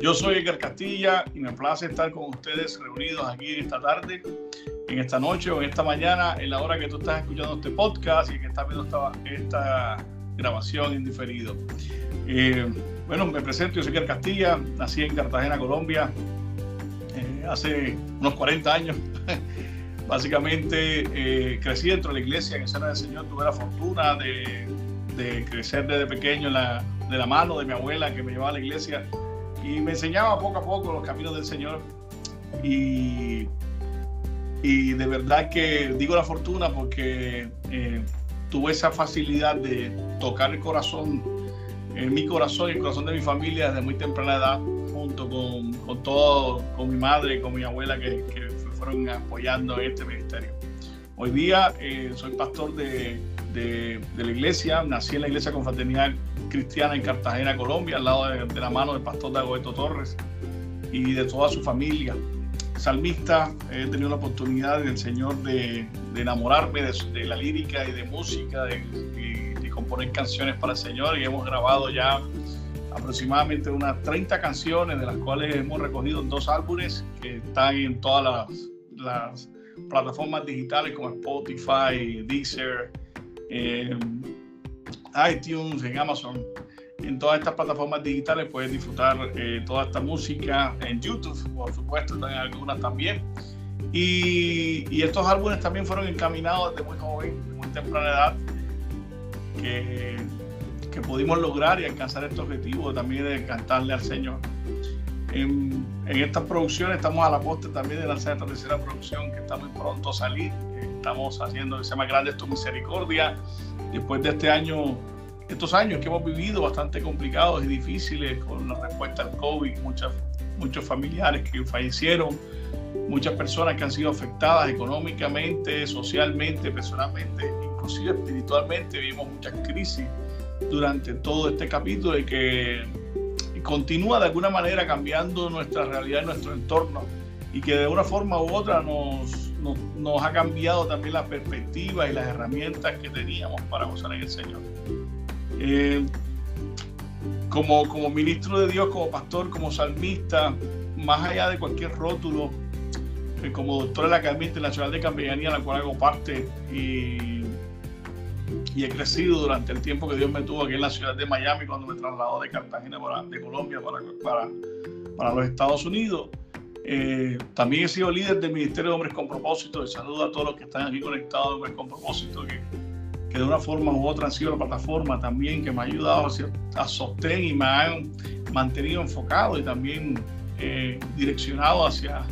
Yo soy Edgar Castilla y me place estar con ustedes reunidos aquí esta tarde en esta noche o en esta mañana, en la hora que tú estás escuchando este podcast y que estás viendo esta, grabación en diferido. Eh, bueno, me presento, yo soy Ger Castilla, nací en Cartagena, Colombia, eh, hace unos 40 años. Básicamente eh, crecí dentro de la iglesia en escena del Señor, tuve la fortuna de, de crecer desde pequeño de la mano de mi abuela que me llevaba a la iglesia y me enseñaba poco a poco los caminos del Señor. Y y de verdad que digo la fortuna porque eh, tuve esa facilidad de tocar el corazón, en mi corazón y el corazón de mi familia desde muy temprana edad, junto con, con todo, con mi madre con mi abuela que, que fueron apoyando este ministerio. Hoy día eh, soy pastor de, de, la iglesia, nací en la iglesia confraternidad cristiana en Cartagena, Colombia, al lado de, la mano del pastor Dagoeto Torres y de toda su familia. Salmista, he tenido la oportunidad del Señor de, enamorarme de, la lírica y de música, de, componer canciones para el Señor. Y hemos grabado ya aproximadamente unas 30 canciones, de las cuales hemos recogido dos álbumes que están en todas las, plataformas digitales como Spotify, Deezer, eh, iTunes, en Amazon en todas estas plataformas digitales puedes disfrutar eh, toda esta música en YouTube, por supuesto, en algunas también. Y, y, estos álbumes también fueron encaminados desde muy joven, de muy temprana edad, que, que pudimos lograr y alcanzar este objetivo también de cantarle al Señor. En, en estas producciones estamos a la posta también de lanzar esta tercera producción que está muy pronto a salir. Estamos haciendo que se llama Grande tu Misericordia. Después de este año estos años que hemos vivido bastante complicados y difíciles con la respuesta al COVID, muchas, muchos familiares que fallecieron, muchas personas que han sido afectadas económicamente, socialmente, personalmente, inclusive espiritualmente, vivimos muchas crisis durante todo este capítulo y que continúa de alguna manera cambiando nuestra realidad y nuestro entorno y que de una forma u otra nos, nos, ha cambiado también la perspectiva y las herramientas que teníamos para gozar en el Señor. Eh, como, como ministro de Dios, como pastor, como salmista, más allá de cualquier rótulo, eh, como doctor de la Academia Internacional de Campellanía, la cual hago parte y, he crecido durante el tiempo que Dios me tuvo aquí en la ciudad de Miami cuando me trasladó de Cartagena, de Colombia, para, para, para los Estados Unidos. Eh, también he sido líder del Ministerio de Hombres con Propósito. Y saludo a todos los que están aquí conectados, Hombres con Propósito, que que de una forma u otra han sido la plataforma también que me ha ayudado a, a y me han mantenido enfocado y también eh, direccionado hacia,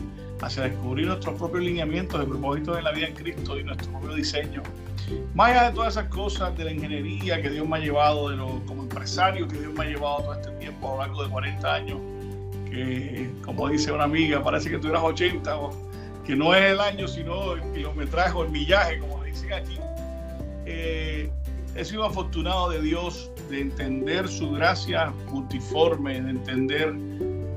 hacia descubrir nuestros propios lineamientos de propósito en la vida en Cristo y nuestro propio diseño. Más allá de todas esas cosas de la ingeniería que Dios me ha llevado, de lo, como empresario que Dios me ha llevado todo este tiempo a lo largo de 40 años, que como dice una amiga, parece que tú eras 80, que no es el año, sino el kilometraje o el millaje, como dicen aquí eh, he sido afortunado de Dios de entender su gracia multiforme, de entender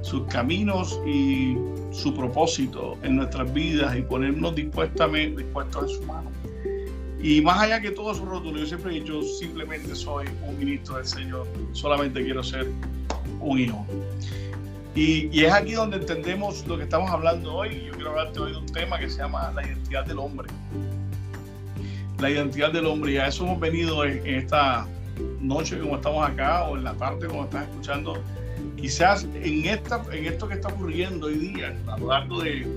sus caminos y su propósito en nuestras vidas y ponernos dispuestos en su mano. Y más allá que todo su rótulo, yo siempre he dicho, simplemente soy un ministro del Señor, solamente quiero ser un hijo. Y, y, es aquí donde entendemos lo que estamos hablando hoy. Yo quiero hablarte hoy de un tema que se llama la identidad del hombre la identidad del hombre. Y a eso hemos venido en, esta noche como estamos acá o en la tarde como estás escuchando. Quizás en, esta, en esto que está ocurriendo hoy día, a lo largo de,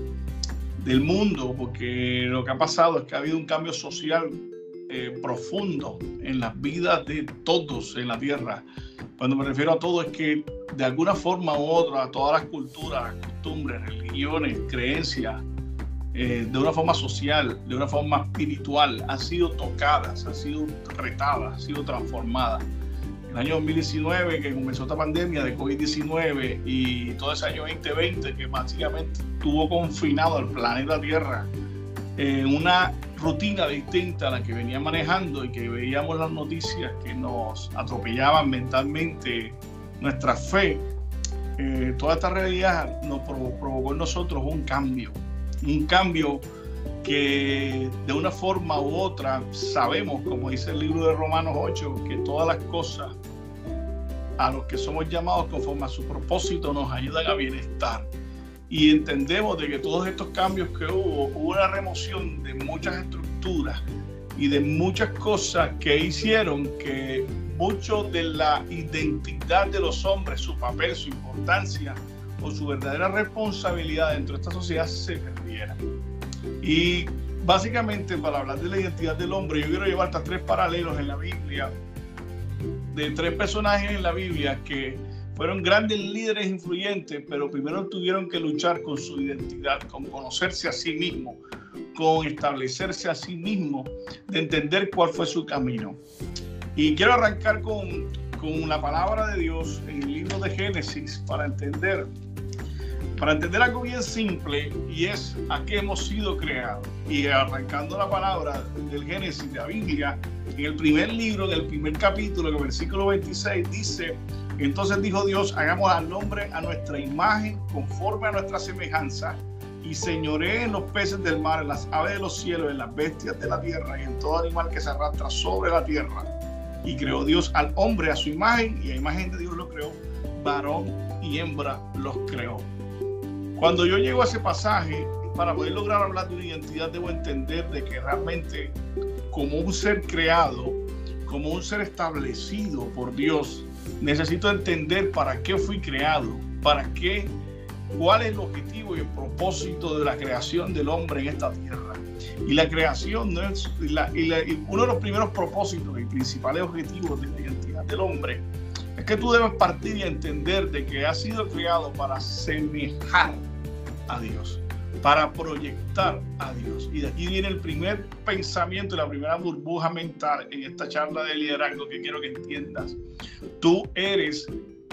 del mundo, porque lo que ha pasado es que ha habido un cambio social eh, profundo en las vidas de todos en la tierra. Cuando me refiero a todo es que de alguna forma u otra, todas las culturas, costumbres, religiones, creencias, eh, de una forma social, de una forma espiritual, han sido tocadas, han sido retadas, han sido transformadas. El año 2019, que comenzó esta pandemia de COVID-19 y todo ese año 2020, que básicamente tuvo confinado al planeta Tierra en una rutina distinta a la que venía manejando y que veíamos las noticias que nos atropellaban mentalmente nuestra fe, eh, toda esta realidad nos provocó en nosotros un cambio, un cambio que de una forma u otra sabemos, como dice el libro de Romanos 8, que todas las cosas a los que somos llamados conforme a su propósito nos ayudan a bienestar. Y entendemos de que todos estos cambios que hubo, hubo una remoción de muchas estructuras y de muchas cosas que hicieron que mucho de la identidad de los hombres, su papel, su importancia o su verdadera responsabilidad dentro de esta sociedad se perdiera. Y básicamente para hablar de la identidad del hombre, yo quiero llevar hasta tres paralelos en la Biblia, de tres personajes en la Biblia que fueron grandes líderes influyentes, pero primero tuvieron que luchar con su identidad, con conocerse a sí mismo, con establecerse a sí mismo, de entender cuál fue su camino. Y quiero arrancar con, con la palabra de Dios en el libro de Génesis para entender para entender algo bien simple y es a qué hemos sido creados. Y arrancando la palabra del Génesis de la Biblia, en el primer libro, en el primer capítulo, en el versículo 26, dice, entonces dijo Dios, hagamos al hombre a nuestra imagen, conforme a nuestra semejanza, y señoré los peces del mar, las aves de los cielos, las bestias de la tierra y en todo animal que se arrastra sobre la tierra. Y creó Dios al hombre a su imagen, y a imagen de Dios lo creó, varón y hembra los creó. Cuando yo llego a ese pasaje, para poder lograr hablar de una identidad, debo entender de que realmente como un ser creado, como un ser establecido por Dios, necesito entender para qué fui creado, para qué, cuál es el objetivo y el propósito de la creación del hombre en esta tierra. Y la creación es, uno de los primeros propósitos y principales objetivos de la identidad del hombre es que tú debes partir y entender de que has sido creado para semejar a Dios, para proyectar a Dios. Y de aquí viene el primer pensamiento la primera burbuja mental en esta charla de liderazgo que quiero que entiendas. Tú eres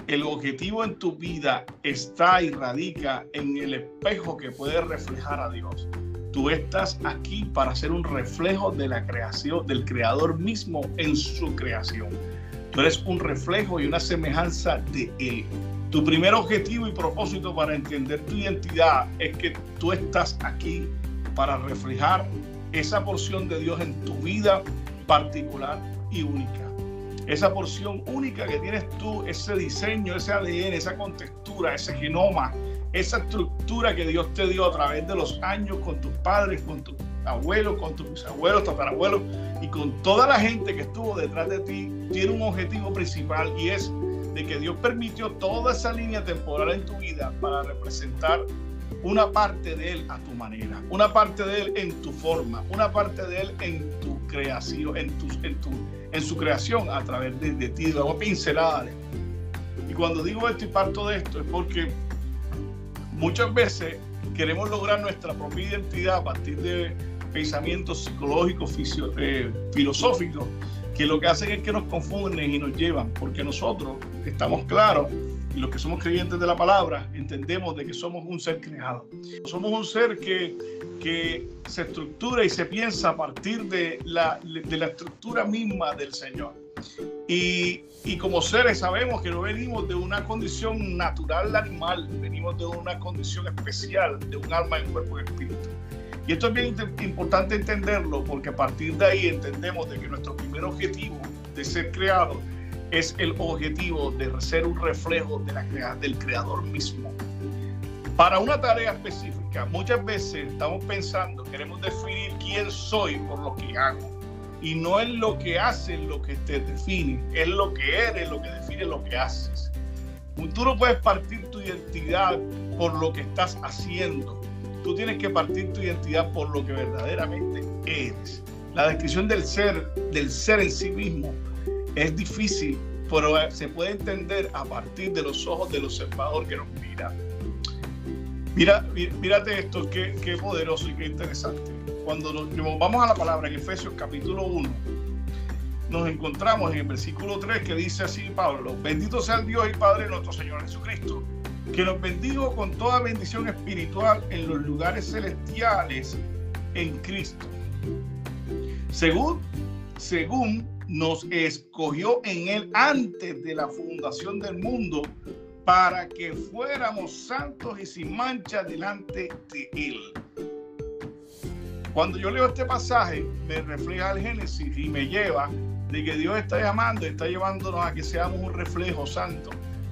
el objetivo en tu vida está y radica en el espejo que puede reflejar a Dios. Tú estás aquí para ser un reflejo de la creación, del creador mismo en su creación. Tú eres un reflejo y una semejanza de Él. Tu primer objetivo y propósito para entender tu identidad es que tú estás aquí para reflejar esa porción de Dios en tu vida particular y única. Esa porción única que tienes tú, ese diseño, ese ADN, esa contextura, ese genoma, esa estructura que Dios te dio a través de los años con tus padres, con tus abuelos, con tus bisabuelos, tatarabuelos y con toda la gente que estuvo detrás de ti, tiene un objetivo principal y es de que Dios permitió toda esa línea temporal en tu vida para representar una parte de Él a tu manera, una parte de Él en tu forma, una parte de Él en tu creación, en, tu, en, tu, en su creación a través de, de ti, de pinceladas. Y cuando digo esto y parto de esto es porque muchas veces queremos lograr nuestra propia identidad a partir de pensamientos psicológicos, eh, filosóficos, que lo que hacen es que nos confunden y nos llevan, porque nosotros estamos claros y los que somos creyentes de la palabra entendemos de que somos un ser creado. Somos un ser que, que se estructura y se piensa a partir de la, de la estructura misma del Señor. Y, y, como seres sabemos que no venimos de una condición natural animal, venimos de una condición especial, de un alma, un cuerpo y espíritu. Y esto es bien importante entenderlo porque a partir de ahí entendemos de que nuestro primer objetivo de ser creado es el objetivo de ser un reflejo de la, del creador mismo. Para una tarea específica, muchas veces estamos pensando, queremos definir quién soy por lo que hago. Y no es lo que haces lo que te define, es lo que eres lo que define lo que haces. Tú no puedes partir tu identidad por lo que estás haciendo, Tú tienes que partir tu identidad por lo que verdaderamente eres. La descripción del ser, del ser en sí mismo, es difícil, pero se puede entender a partir de los ojos del observador que nos mira. Mira, mírate esto, qué, qué poderoso y qué interesante. Cuando nos vamos a la palabra en Efesios capítulo 1, nos encontramos en el versículo 3 que dice así Pablo, bendito sea el Dios y Padre nuestro Señor Jesucristo, que nos bendigo con toda bendición espiritual en los lugares celestiales en Cristo. Según, según nos escogió en Él antes de la fundación del mundo para que fuéramos santos y sin mancha delante de Él. Cuando yo leo este pasaje, me refleja el Génesis y me lleva de que Dios está llamando, está llevándonos a que seamos un reflejo santo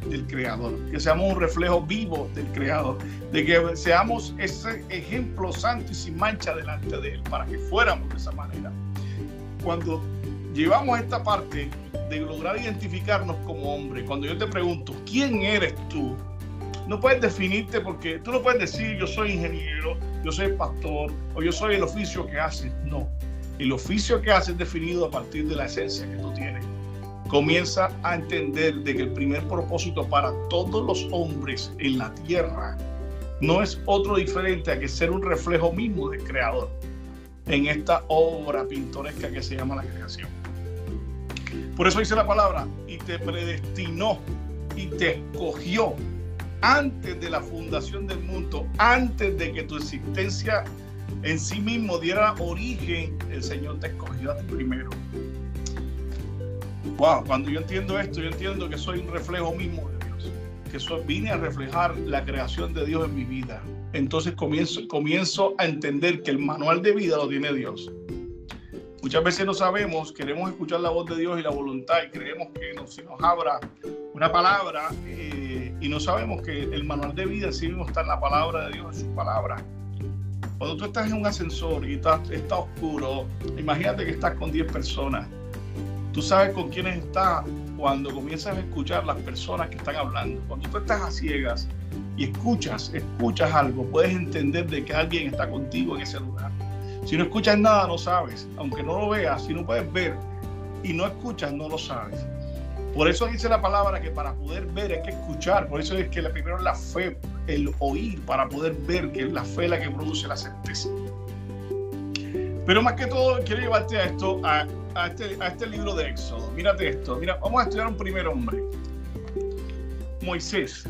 del Creador, que seamos un reflejo vivo del Creador, de que seamos ese ejemplo santo y sin mancha delante de Él, para que fuéramos de esa manera. Cuando llevamos esta parte de lograr identificarnos como hombre, cuando yo te pregunto, ¿quién eres tú? No puedes definirte porque tú no puedes decir yo soy ingeniero, yo soy pastor o yo soy el oficio que haces. No, el oficio que haces es definido a partir de la esencia que tú tienes. Comienza a entender de que el primer propósito para todos los hombres en la tierra no es otro diferente a que ser un reflejo mismo del Creador en esta obra pintoresca que se llama la creación. Por eso dice la palabra, y te predestinó y te escogió antes de la fundación del mundo, antes de que tu existencia en sí mismo diera origen, el Señor te escogió a ti primero. Wow, cuando yo entiendo esto, yo entiendo que soy un reflejo mismo de Dios, que soy, vine a reflejar la creación de Dios en mi vida. Entonces comienzo, comienzo a entender que el manual de vida lo tiene Dios. Muchas veces no sabemos, queremos escuchar la voz de Dios y la voluntad y creemos que nos, si nos abra una palabra eh, y no sabemos que el manual de vida sí mismo está en la palabra de Dios, en su palabra. Cuando tú estás en un ascensor y está, está oscuro, imagínate que estás con 10 personas. Tú sabes con quiénes estás cuando comienzas a escuchar las personas que están hablando. Cuando tú estás a ciegas y escuchas, escuchas algo, puedes entender de que alguien está contigo en ese lugar. Si no escuchas nada, no sabes. Aunque no lo veas, si no puedes ver y no escuchas, no lo sabes. Por eso dice la palabra que para poder ver hay que escuchar. Por eso es que primero la fe, el oír, para poder ver que es la fe la que produce la certeza. Pero más que todo, quiero llevarte a esto, a, este, a este libro de Éxodo. Mírate esto. Mira, vamos a estudiar un primer hombre. Moisés.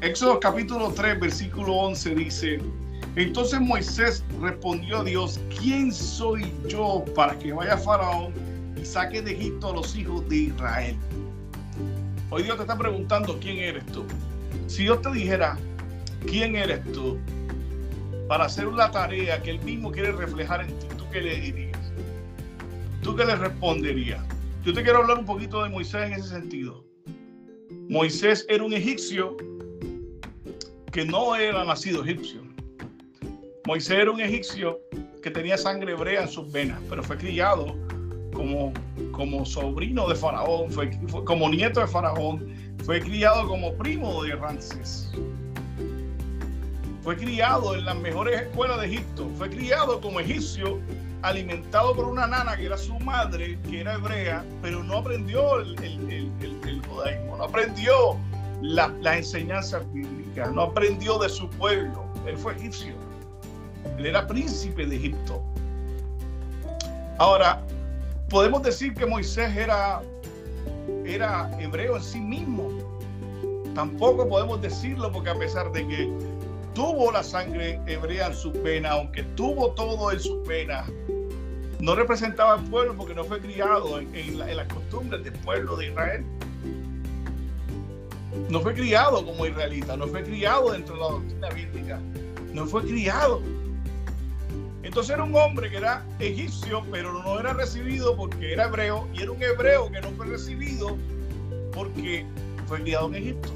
Éxodo capítulo 3, versículo 11 dice, entonces Moisés respondió a Dios, ¿quién soy yo para que vaya Faraón y saque de Egipto a los hijos de Israel? Hoy Dios te está preguntando quién eres tú. Si Dios te dijera, ¿quién eres tú? Para hacer una tarea que Él mismo quiere reflejar en ti, ¿tú qué le dirías? ¿Tú qué le responderías? Yo te quiero hablar un poquito de Moisés en ese sentido. Moisés era un egipcio que no era nacido egipcio. Moisés era un egipcio que tenía sangre hebrea en sus venas, pero fue criado como, como sobrino de Faraón, fue, como nieto de Faraón, fue criado como primo de Ramsés. Fue criado en las mejores escuelas de Egipto, fue criado como egipcio, alimentado por una nana que era su madre, que era hebrea, pero no aprendió el, judaísmo, no aprendió las la enseñanzas bíblicas, no aprendió de su pueblo, él fue egipcio. Él era príncipe de Egipto. Ahora, podemos decir que Moisés era, era hebreo en sí mismo. Tampoco podemos decirlo porque a pesar de que tuvo la sangre hebrea en su pena, aunque tuvo todo en su pena, no representaba al pueblo porque no fue criado en, en las costumbres del pueblo de Israel. No fue criado como israelita, no fue criado dentro de la doctrina bíblica, no fue criado. Entonces era un hombre que era egipcio, pero no era recibido porque era hebreo, y era un hebreo que no fue recibido porque fue criado en Egipto.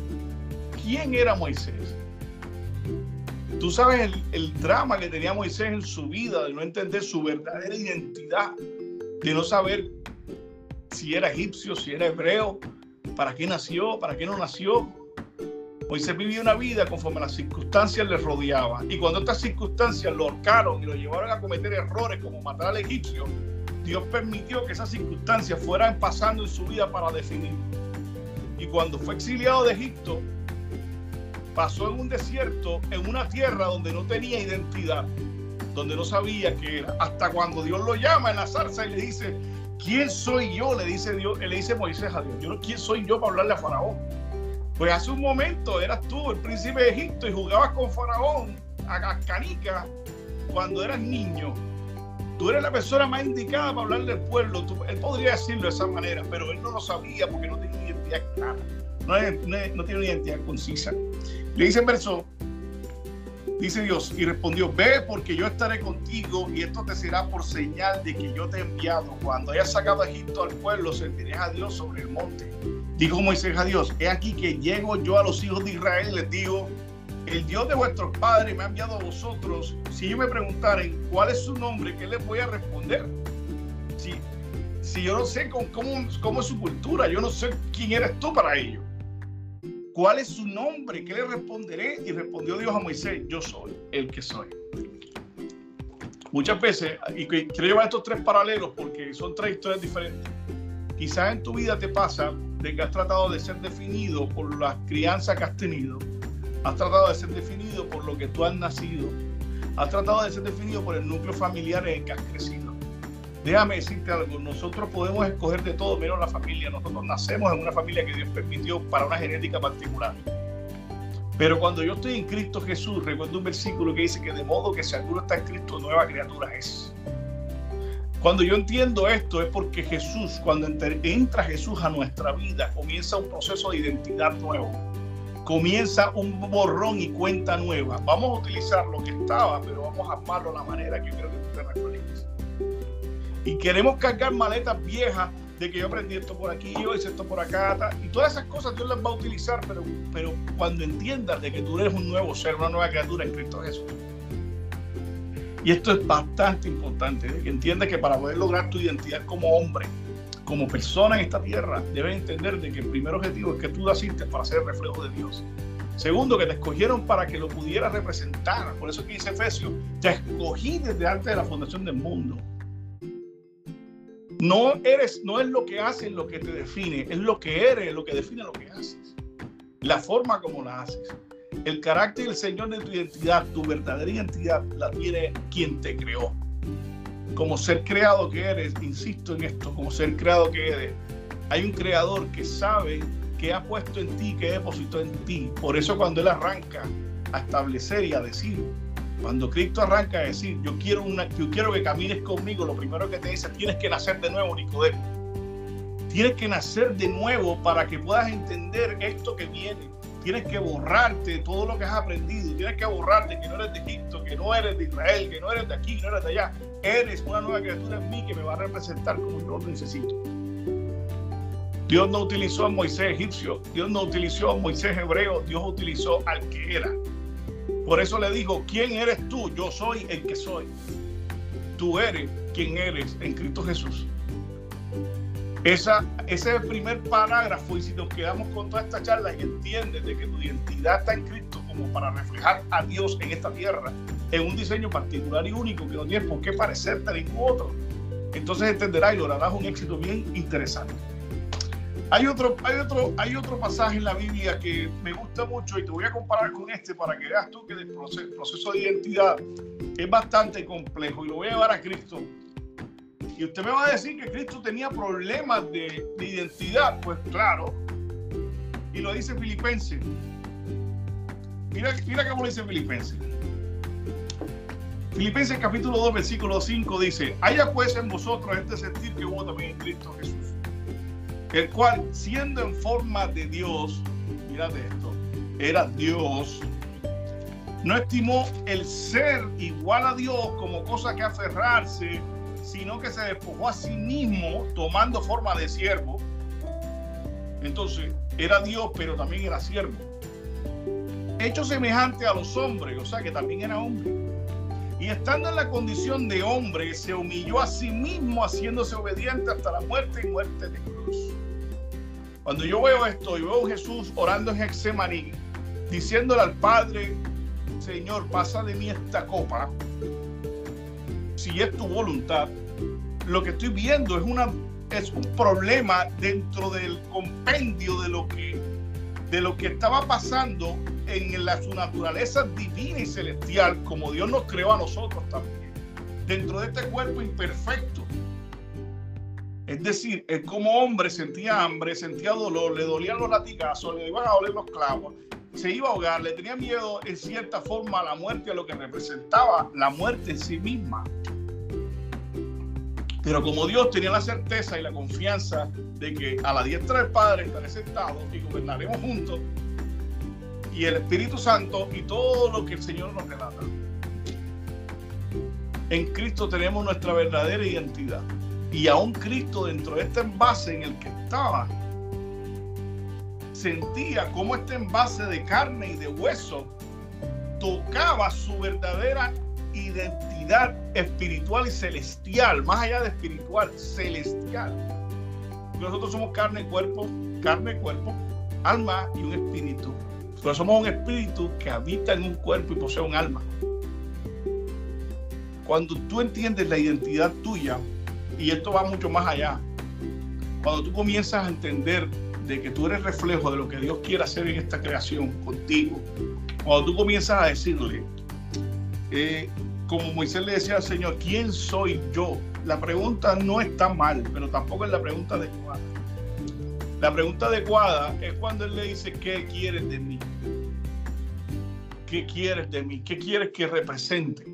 ¿Quién era Moisés? Tú sabes el, drama que tenía Moisés en su vida de no entender su verdadera identidad, de no saber si era egipcio, si era hebreo, para qué nació, para qué no nació. Moisés vivía una vida conforme las circunstancias le rodeaban. Y cuando estas circunstancias lo ahorcaron y lo llevaron a cometer errores como matar al egipcio, Dios permitió que esas circunstancias fueran pasando en su vida para definir. Y cuando fue exiliado de Egipto, pasó en un desierto, en una tierra donde no tenía identidad, donde no sabía qué era. Hasta cuando Dios lo llama en la zarza y le dice, ¿quién soy yo? Le dice Dios, le dice Moisés a Dios, yo, ¿quién soy yo para hablarle a Faraón? Pues hace un momento eras tú el príncipe de Egipto y jugabas con Faraón a canica cuando eras niño. Tú eres la persona más indicada para hablarle al pueblo. él podría decirlo de esa manera, pero él no lo sabía porque no tenía identidad clara. No, tiene una identidad concisa. Le dice en verso, dice Dios, y respondió, ve porque yo estaré contigo y esto te será por señal de que yo te he enviado. Cuando hayas sacado a Egipto al pueblo, serviré a Dios sobre el monte. Dijo Moisés a Dios, he aquí que llego yo a los hijos de Israel, les digo, el Dios de vuestros padres me ha enviado a vosotros. Si yo me preguntaren cuál es su nombre, ¿qué les voy a responder? Si, si yo no sé cómo, cómo, es su cultura, yo no sé quién eres tú para ellos. ¿Cuál es su nombre? ¿Qué le responderé? Y respondió Dios a Moisés, yo soy el que soy. Muchas veces, y quiero llevar estos tres paralelos porque son tres historias diferentes. Quizás en tu vida te pasa de que has tratado de ser definido por la crianza que has tenido, has tratado de ser definido por lo que tú has nacido, has tratado de ser definido por el núcleo familiar en el que has crecido. Déjame decirte algo, nosotros podemos escoger de todo menos la familia, nosotros nacemos en una familia que Dios permitió para una genética particular. Pero cuando yo estoy en Cristo Jesús, recuerdo un versículo que dice que de modo que si alguno está en Cristo, nueva criatura es. Cuando yo entiendo esto es porque Jesús, cuando entra Jesús a nuestra vida, comienza un proceso de identidad nuevo. Comienza un borrón y cuenta nueva. Vamos a utilizar lo que estaba, pero vamos a armarlo de la manera que creo que tú te referís. Y queremos cargar maletas viejas de que yo aprendí esto por aquí, yo hice esto por acá, y todas esas cosas Dios las va a utilizar, pero, pero cuando entiendas de que tú eres un nuevo ser, una nueva criatura en Cristo Jesús y esto es bastante importante, que entiendas que para poder lograr tu identidad como hombre, como persona en esta tierra, debes entender de que el primer objetivo es que tú naciste para ser reflejo de Dios. Segundo, que te escogieron para que lo pudieras representar. Por eso que dice Efesios, te escogí desde antes de la fundación del mundo. No eres, no es lo que haces lo que te define, es lo que eres lo que define lo que haces. La forma como la haces. El carácter del Señor de tu identidad, tu verdadera identidad, la tiene quien te creó. Como ser creado que eres, insisto en esto, como ser creado que eres, hay un creador que sabe que ha puesto en ti, que depositó en ti. Por eso cuando Él arranca a establecer y a decir, cuando Cristo arranca a decir, yo quiero, una, yo quiero que camines conmigo, lo primero que te dice, tienes que nacer de nuevo, Nicodemo. Tienes que nacer de nuevo para que puedas entender esto que viene tienes que borrarte todo lo que has aprendido, tienes que borrarte que no eres de Egipto, que no eres de Israel, que no eres de aquí, que no eres de allá. Eres una nueva criatura en mí que me va a representar como yo lo necesito. Dios no utilizó a Moisés egipcio, Dios no utilizó a Moisés hebreo, Dios utilizó al que era. Por eso le dijo, ¿quién eres tú? Yo soy el que soy. Tú eres quien eres en Cristo Jesús. Esa, ese es el primer parágrafo y si nos quedamos con toda esta charla y entiendes de que tu identidad está en Cristo como para reflejar a Dios en esta tierra, en un diseño particular y único que no tiene por qué parecerte a ningún otro, entonces entenderás y lograrás un éxito bien interesante. Hay otro, hay, otro, hay otro pasaje en la Biblia que me gusta mucho y te voy a comparar con este para que veas tú que el proceso, proceso de identidad es bastante complejo y lo voy a llevar a Cristo y usted me va a decir que Cristo tenía problemas de, identidad. Pues claro. Y lo dice Filipenses. Mira, mira cómo lo dice Filipenses. Filipenses capítulo 2, versículo 5 dice, haya pues en vosotros este sentir que hubo también en Cristo Jesús, el cual siendo en forma de Dios, mírate esto, era Dios, no estimó el ser igual a Dios como cosa que aferrarse, sino que se despojó a sí mismo tomando forma de siervo. Entonces, era Dios, pero también era siervo. Hecho semejante a los hombres, o sea que también era hombre. Y estando en la condición de hombre, se humilló a sí mismo, haciéndose obediente hasta la muerte y muerte de cruz. Cuando yo veo esto y veo a Jesús orando en Hexemaní, diciéndole al Padre, Señor, pasa de mí esta copa, si es tu voluntad, lo que estoy viendo es, una, es un problema dentro del compendio de lo que, de lo que estaba pasando en la, su naturaleza divina y celestial, como Dios nos creó a nosotros también, dentro de este cuerpo imperfecto. Es decir, él como hombre sentía hambre, sentía dolor, le dolían los latigazos, le iban a doler los clavos, se iba a ahogar, le tenía miedo en cierta forma a la muerte, a lo que representaba la muerte en sí misma. Pero como Dios tenía la certeza y la confianza de que a la diestra del Padre estaré sentado y gobernaremos juntos, y el Espíritu Santo y todo lo que el Señor nos relata. En Cristo tenemos nuestra verdadera identidad. Y aún Cristo dentro de este envase en el que estaba, sentía como este envase de carne y de hueso tocaba su verdadera identidad espiritual y celestial, más allá de espiritual, celestial. Nosotros somos carne cuerpo, carne cuerpo, alma y un espíritu. Pero somos un espíritu que habita en un cuerpo y posee un alma. Cuando tú entiendes la identidad tuya, y esto va mucho más allá, cuando tú comienzas a entender de que tú eres reflejo de lo que Dios quiere hacer en esta creación contigo, cuando tú comienzas a decirle, eh, como Moisés le decía al Señor, ¿quién soy yo? La pregunta no está mal, pero tampoco es la pregunta adecuada. La pregunta adecuada es cuando Él le dice, ¿qué quieres de mí? ¿Qué quieres de mí? ¿Qué quieres que represente?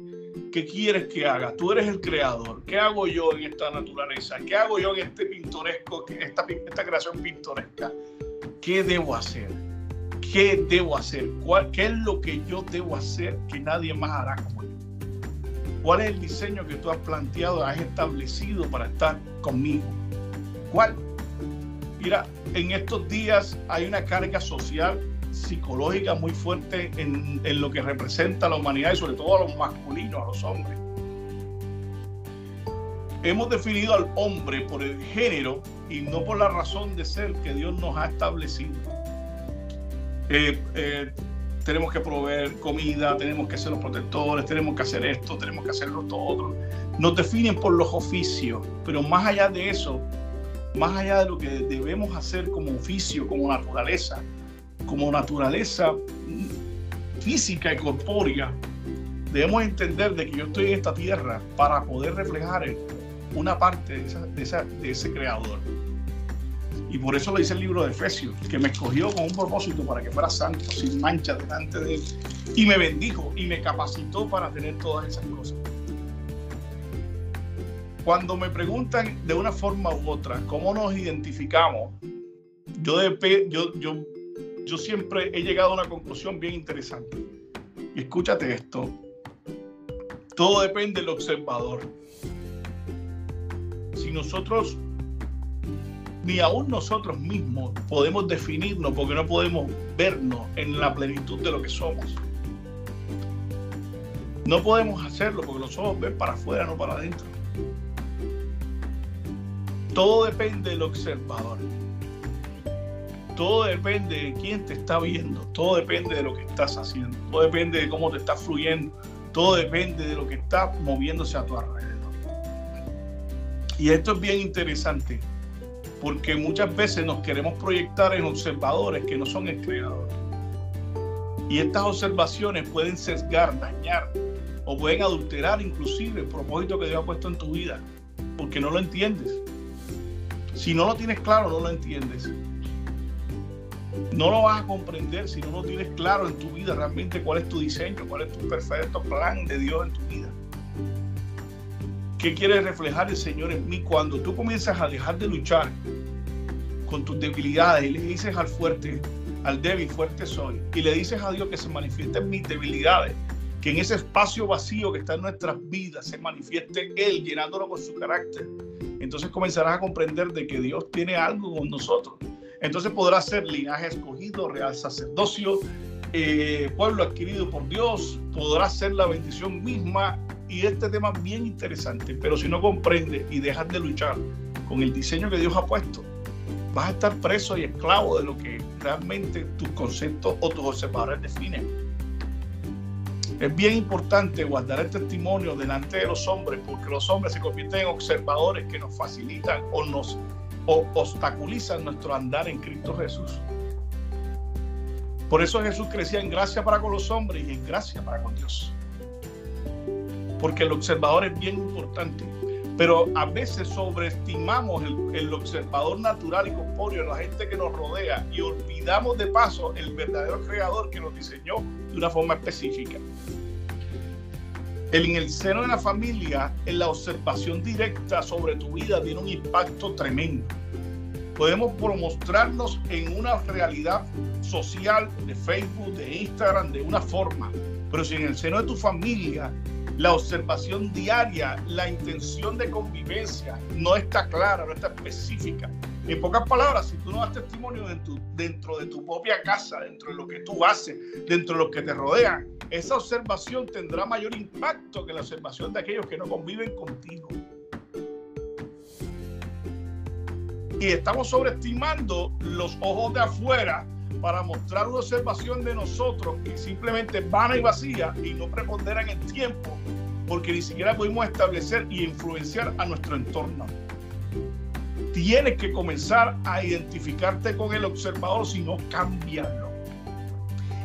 ¿Qué quieres que haga? Tú eres el creador. ¿Qué hago yo en esta naturaleza? ¿Qué hago yo en este pintoresco, esta, creación pintoresca? ¿Qué debo hacer? ¿Qué debo hacer? ¿Qué es lo que yo debo hacer que nadie más hará como yo? ¿Cuál es el diseño que tú has planteado, has establecido para estar conmigo? ¿Cuál? Mira, en estos días hay una carga social, psicológica muy fuerte en, lo que representa la humanidad y sobre todo a los masculinos, a los hombres. Hemos definido al hombre por el género y no por la razón de ser que Dios nos ha establecido. Eh, eh, tenemos que proveer comida, tenemos que ser los protectores, tenemos que hacer esto, tenemos que hacer lo otro. Nos definen por los oficios, pero más allá de eso, más allá de lo que debemos hacer como oficio, como naturaleza, como naturaleza física y corpórea, debemos entender de que yo estoy en esta tierra para poder reflejar una parte de, de ese creador. Y por eso lo dice el libro de Efesios, que me escogió con un propósito para que fuera santo, sin mancha delante de él. Y me bendijo y me capacitó para tener todas esas cosas. Cuando me preguntan de una forma u otra cómo nos identificamos, yo, yo, yo, yo siempre he llegado a una conclusión bien interesante. Escúchate esto. Todo depende del observador. Si nosotros ni aún nosotros mismos podemos definirnos porque no podemos vernos en la plenitud de lo que somos. No podemos hacerlo porque los ojos ven para afuera, no para adentro. Todo depende del observador. Todo depende de quién te está viendo. Todo depende de lo que estás haciendo. Todo depende de cómo te está fluyendo. Todo depende de lo que está moviéndose a tu alrededor. Y esto es bien interesante porque muchas veces nos queremos proyectar en observadores que no son el creador. Y estas observaciones pueden sesgar, dañar o pueden adulterar inclusive el propósito que Dios ha puesto en tu vida, porque no lo entiendes. Si no lo tienes claro, no lo entiendes. No lo vas a comprender si no lo tienes claro en tu vida realmente cuál es tu diseño, cuál es tu perfecto plan de Dios en tu vida. ¿Qué quiere reflejar el Señor en mí? Cuando tú comienzas a dejar de luchar con tus debilidades y le dices al fuerte, al débil, fuerte soy, y le dices a Dios que se manifiesten mis debilidades, que en ese espacio vacío que está en nuestras vidas se manifieste Él llenándolo con su carácter, entonces comenzarás a comprender de que Dios tiene algo con nosotros. Entonces podrás ser linaje escogido, real sacerdocio, eh, pueblo adquirido por Dios, podrás ser la bendición misma y este tema es bien interesante, pero si no comprendes y dejas de luchar con el diseño que Dios ha puesto, vas a estar preso y esclavo de lo que realmente tus conceptos o tus observadores definen. Es bien importante guardar el testimonio delante de los hombres porque los hombres se convierten en observadores que nos facilitan o nos obstaculizan nuestro andar en Cristo Jesús. Por eso Jesús crecía en gracia para con los hombres y en gracia para con Dios. Porque el observador es bien importante. Pero a veces sobreestimamos el, observador natural y corpóreo, la gente que nos rodea, y olvidamos de paso el verdadero creador que nos diseñó de una forma específica. En el seno de la familia, la observación directa sobre tu vida tiene un impacto tremendo. Podemos mostrarnos en una realidad social de Facebook, de Instagram, de una forma, pero si en el seno de tu familia la observación diaria, la intención de convivencia no está clara, no está específica. En pocas palabras, si tú no das testimonio dentro, de tu propia casa, dentro de lo que tú haces, dentro de los que te rodean, esa observación tendrá mayor impacto que la observación de aquellos que no conviven contigo. Y estamos sobreestimando los ojos de afuera para mostrar una observación de nosotros que simplemente vana y vacía y no preponderan en tiempo, porque ni siquiera pudimos establecer y influenciar a nuestro entorno. Tienes que comenzar a identificarte con el observador, si no, cambiarlo.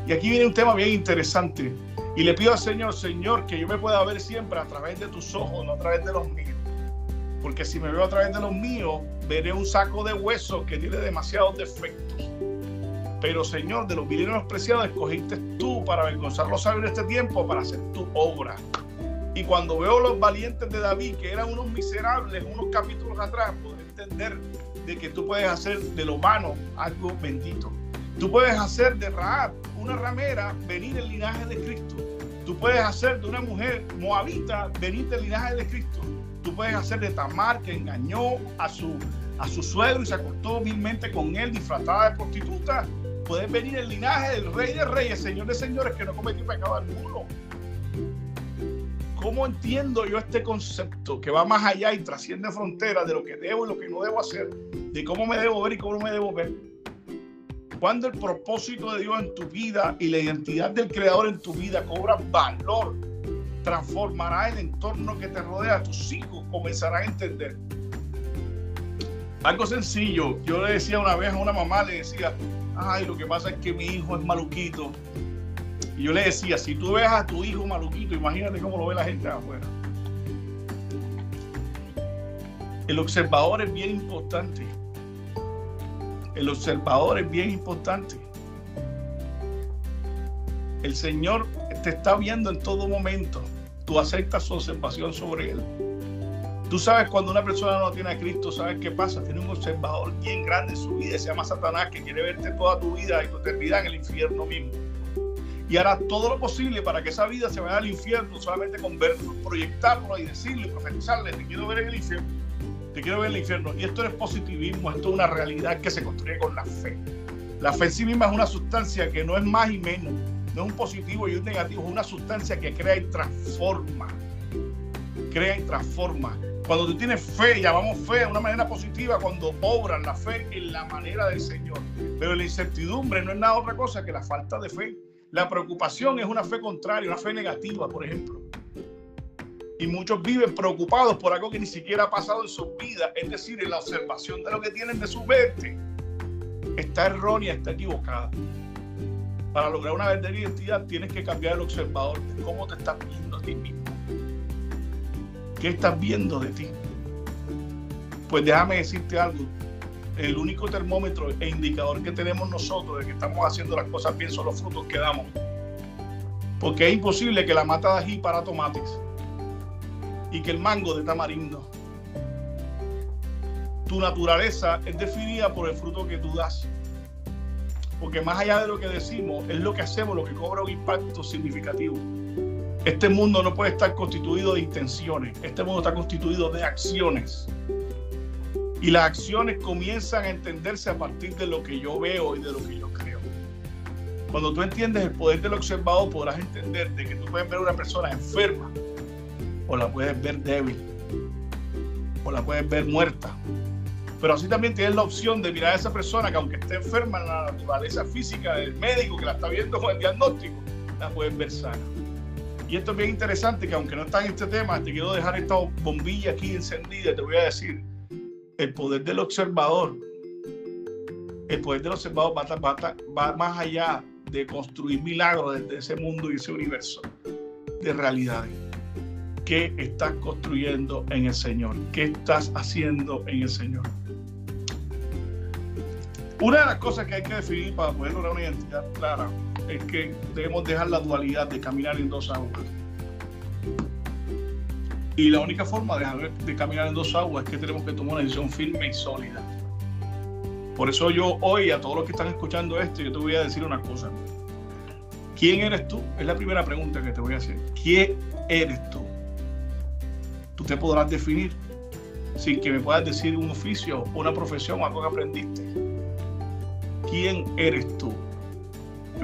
Y aquí viene un tema bien interesante. Y le pido al Señor, Señor, que yo me pueda ver siempre a través de tus ojos, no a través de los míos. Porque si me veo a través de los míos, veré un saco de huesos que tiene demasiados defectos. Pero Señor, de los villeros preciados escogiste tú para avergonzar los sabios de este tiempo, para hacer tu obra. Y cuando veo los valientes de David, que eran unos miserables unos capítulos atrás, puedo entender de que tú puedes hacer de lo humano algo bendito. Tú puedes hacer de Raab, una ramera, venir el linaje de Cristo. Tú puedes hacer de una mujer moabita, venir del linaje de Cristo. Tú puedes hacer de Tamar, que engañó a su, a su suegro y se acostó vilmente con él, disfrazada de prostituta puedes venir el linaje del rey de reyes, señor de señores, que no cometió pecado alguno. ¿Cómo entiendo yo este concepto que va más allá y trasciende fronteras de lo que debo y lo que no debo hacer, de cómo me debo ver y cómo no me debo ver? Cuando el propósito de Dios en tu vida y la identidad del Creador en tu vida cobra valor, transformará el entorno que te rodea. Tus hijos comenzarán a entender. Algo sencillo. Yo le decía una vez a una mamá, le decía, ay, lo que pasa es que mi hijo es maluquito. Y yo le decía, si tú ves a tu hijo maluquito, imagínate cómo lo ve la gente afuera. El observador es bien importante. El observador es bien importante. El Señor te está viendo en todo momento. Tú aceptas su observación sobre Él. Tú sabes cuando una persona no tiene a Cristo, ¿sabes qué pasa? Tiene un observador bien grande en su vida, se llama Satanás, que quiere verte toda tu vida y tu eternidad en el infierno mismo. Y hará todo lo posible para que esa vida se vaya al infierno solamente con verlo, proyectarlo y decirle, profetizarle, te quiero ver en el infierno, te quiero ver en el infierno. Y esto no es positivismo, esto es una realidad que se construye con la fe. La fe en sí misma es una sustancia que no es más y menos, no es un positivo y un negativo, es una sustancia que crea y transforma. Crea y transforma cuando tú tienes fe, llamamos fe de una manera positiva, cuando obran la fe en la manera del Señor. Pero la incertidumbre no es nada otra cosa que la falta de fe. La preocupación es una fe contraria, una fe negativa, por ejemplo. Y muchos viven preocupados por algo que ni siquiera ha pasado en su vida, es decir, en la observación de lo que tienen de su mente. Está errónea, está equivocada. Para lograr una verdadera identidad tienes que cambiar el observador de cómo te estás viendo a ti mismo. ¿Qué estás viendo de ti? Pues déjame decirte algo. El único termómetro e indicador que tenemos nosotros de que estamos haciendo las cosas bien son los frutos que damos. Porque es imposible que la mata de ají para tomates y que el mango de tamarindo. Tu naturaleza es definida por el fruto que tú das. Porque más allá de lo que decimos, es lo que hacemos lo que cobra un impacto significativo. Este mundo no puede estar constituido de intenciones, este mundo está constituido de acciones. Y las acciones comienzan a entenderse a partir de lo que yo veo y de lo que yo creo. Cuando tú entiendes el poder del observador, podrás entender de que tú puedes ver a una persona enferma, o la puedes ver débil, o la puedes ver muerta, Pero así también tienes la opción de mirar a esa persona que aunque esté enferma en la naturaleza física del médico que la está viendo con el diagnóstico, la puedes ver sana. Y esto es bien interesante que aunque no está en este tema, te quiero dejar esta bombilla aquí encendida. Te voy a decir, el poder del observador, el poder del observador va, va más allá de construir milagros desde ese mundo y ese universo de realidades. ¿Qué estás construyendo en el Señor? ¿Qué estás haciendo en el Señor? Una de las cosas que hay que definir para poder lograr una identidad clara es que debemos dejar la dualidad de caminar en dos aguas. Y la única forma de, caminar en dos aguas es que tenemos que tomar una decisión firme y sólida. Por eso yo hoy a todos los que están escuchando esto, yo te voy a decir una cosa. ¿Quién eres tú? Es la primera pregunta que te voy a hacer. ¿Quién eres tú? Tú te podrás definir sin que me puedas decir un oficio, una profesión o algo que aprendiste. ¿Quién eres tú?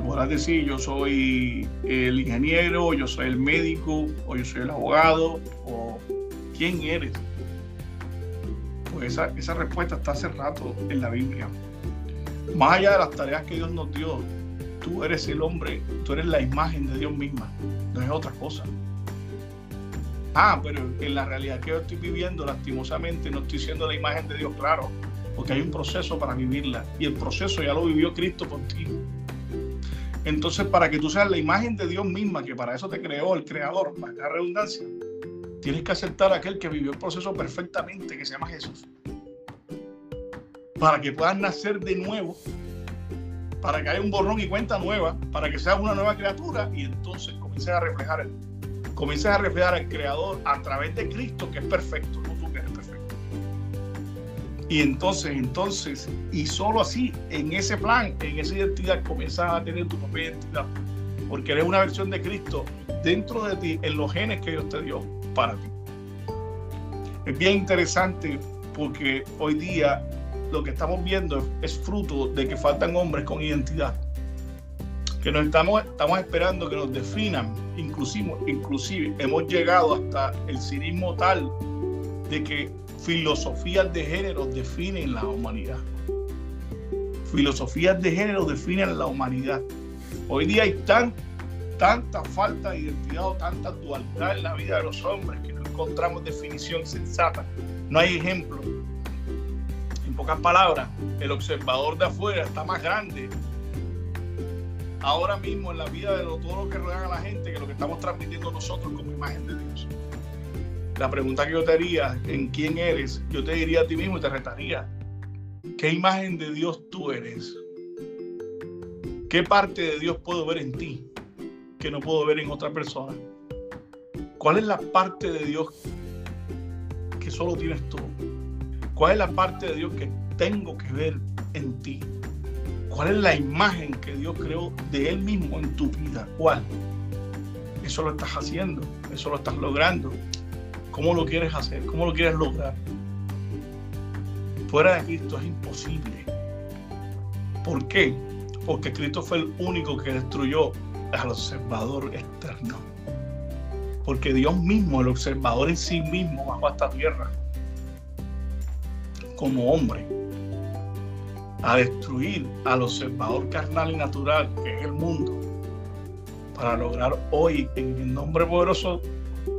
Podrás decir yo soy el ingeniero, yo soy el médico, o yo soy el abogado, o quién eres. Pues esa, respuesta está hace rato en la Biblia. Más allá de las tareas que Dios nos dio, tú eres el hombre, tú eres la imagen de Dios misma, no es otra cosa. Ah, pero en la realidad que yo estoy viviendo, lastimosamente, no estoy siendo la imagen de Dios, claro, porque hay un proceso para vivirla y el proceso ya lo vivió Cristo por ti. Entonces, para que tú seas la imagen de Dios misma, que para eso te creó el Creador, para la redundancia, tienes que aceptar a aquel que vivió el proceso perfectamente, que se llama Jesús. Para que puedas nacer de nuevo, para que haya un borrón y cuenta nueva, para que seas una nueva criatura y entonces comiences a reflejar, comiences a reflejar al Creador a través de Cristo, que es perfecto. Y entonces, entonces, y solo así, en ese plan, en esa identidad, comienzas a tener tu propia identidad, porque eres una versión de Cristo dentro de ti, en los genes que Dios te dio para ti. Es bien interesante porque hoy día lo que estamos viendo es fruto de que faltan hombres con identidad. Que nos estamos, estamos esperando que nos definan, inclusive, inclusive hemos llegado hasta el cinismo tal de que filosofías de género definen la humanidad. Filosofías de género definen la humanidad. Hoy día hay tan tanta falta de identidad o tanta dualidad en la vida de los hombres que no encontramos definición sensata. No hay ejemplo. En pocas palabras, el observador de afuera está más grande ahora mismo en la vida de todo lo que rodea a la gente que lo que estamos transmitiendo nosotros como imagen de Dios. La pregunta que yo te haría, ¿en quién eres? Yo te diría a ti mismo y te retaría, ¿qué imagen de Dios tú eres? ¿Qué parte de Dios puedo ver en ti? que no puedo ver en otra persona? ¿Cuál es la parte de Dios que solo tienes tú? ¿Cuál es la parte de Dios que tengo que ver en ti? ¿Cuál es la imagen que Dios creó de Él mismo en tu vida? ¿Cuál? Eso lo estás haciendo, eso lo estás logrando. ¿Cómo lo quieres hacer? ¿Cómo lo quieres lograr? Fuera de Cristo es imposible. ¿Por qué? Porque Cristo fue el único que destruyó al observador externo. Porque Dios mismo, el observador en sí mismo, bajó a esta tierra como hombre a destruir al observador carnal y natural que es el mundo para lograr hoy en el nombre poderoso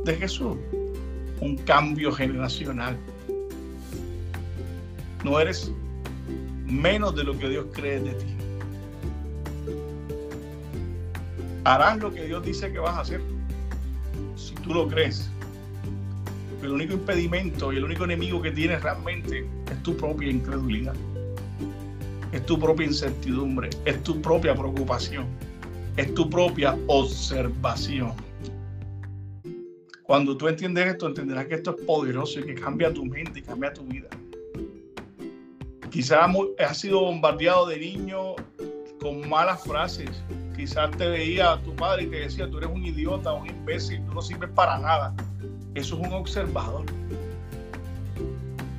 de Jesús un cambio generacional. No eres menos de lo que Dios cree de ti. harás lo que Dios dice que vas a hacer. Si tú lo crees. el único impedimento y el único enemigo que tienes realmente es tu propia incredulidad. Es tu propia incertidumbre. Es tu propia preocupación. Es tu propia observación. Cuando tú entiendes esto, entenderás que esto es poderoso y que cambia tu mente y cambia tu vida. Quizás has sido bombardeado de niño con malas frases, Quizás te veía tu padre y te decía, tú eres un idiota, un imbécil, tú no sirves para nada. Eso es un observador.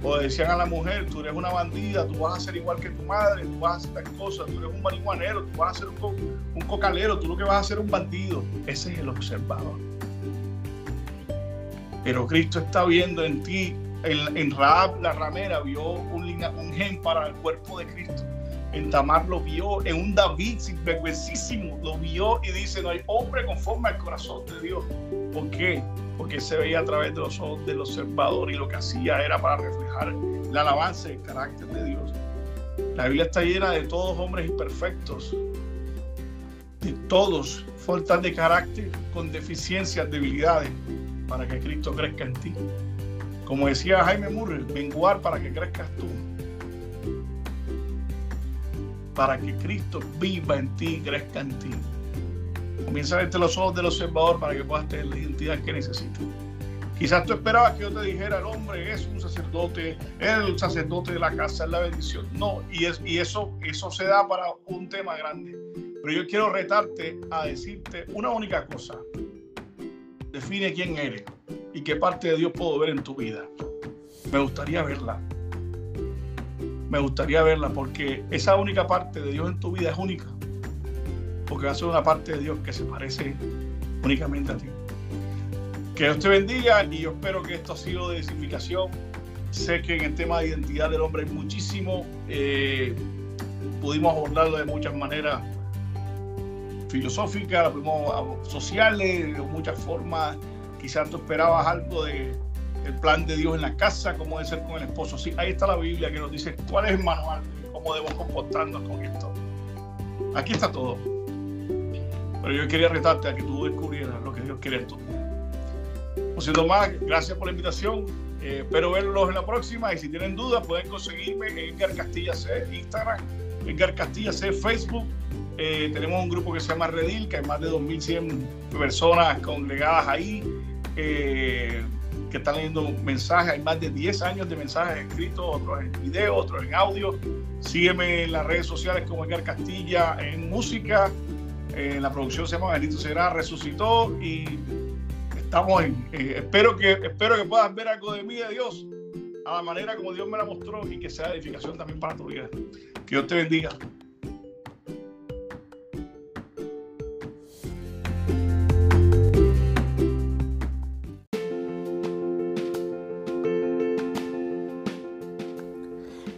O decían a la mujer, tú eres una bandida, tú vas a ser igual que tu madre, tú vas a hacer tal cosa, tú eres un marihuanero, tú vas a ser un, un cocalero, tú lo que vas a ser un bandido. Ese es el observador. Pero Cristo está viendo en ti en, Raab la ramera vio un, un gen para el cuerpo de Cristo. En Tamar lo vio, en un David sinvergüencísimo lo vio y dice, no hay hombre conforme al corazón de Dios. ¿Por qué? Porque se veía a través de los ojos del observador y lo que hacía era para reflejar la alabanza y el carácter de Dios. La Biblia está llena de todos hombres imperfectos, de todos faltas de carácter, con deficiencias, debilidades, para que Cristo crezca en ti. Como decía Jaime Murray, menguar para que crezcas tú. Para que Cristo viva en ti y crezca en ti. Comienza a verte los ojos del observador para que puedas tener la identidad que necesitas. Quizás tú esperabas que yo te dijera, el hombre es un sacerdote, es el sacerdote de la casa, es la bendición. No, y, es, y eso, eso se da para un tema grande. Pero yo quiero retarte a decirte una única cosa. Define quién eres y qué parte de Dios puedo ver en tu vida. Me gustaría verla. Me gustaría verla porque esa única parte de Dios en tu vida es única. Porque va a ser una parte de Dios que se parece únicamente a ti. Que Dios te bendiga y yo espero que esto ha sido de edificación. Sé que en el tema de identidad del hombre hay muchísimo. Eh, pudimos abordarlo de muchas maneras filosóficas, sociales, de muchas formas. Quizás tú esperabas algo de el plan de Dios en la casa, cómo debe ser con el esposo. Sí, ahí está la Biblia que nos dice cuál es el manual, cómo debemos comportarnos con esto. Aquí está todo. Pero yo quería retarte a que tú descubrieras lo que Dios quiere en tu vida. Por siendo más, gracias por la invitación. Eh, espero verlos en la próxima y si tienen dudas pueden conseguirme en Edgar Castilla C, Instagram, Edgar Castilla C, Facebook. Eh, tenemos un grupo que se llama Redil, que hay más de 2.100 personas congregadas ahí, eh, que están leyendo mensajes. Hay más de 10 años de mensajes escritos, otros en video, otros en audio. Sígueme en las redes sociales como Edgar Castilla, en música. en la producción se llama Benito Será, Resucitó y estamos en. Eh, espero, que, espero que puedas ver algo de mí, de Dios, a la manera como Dios me la mostró y que sea edificación también para tu vida. Que Dios te bendiga.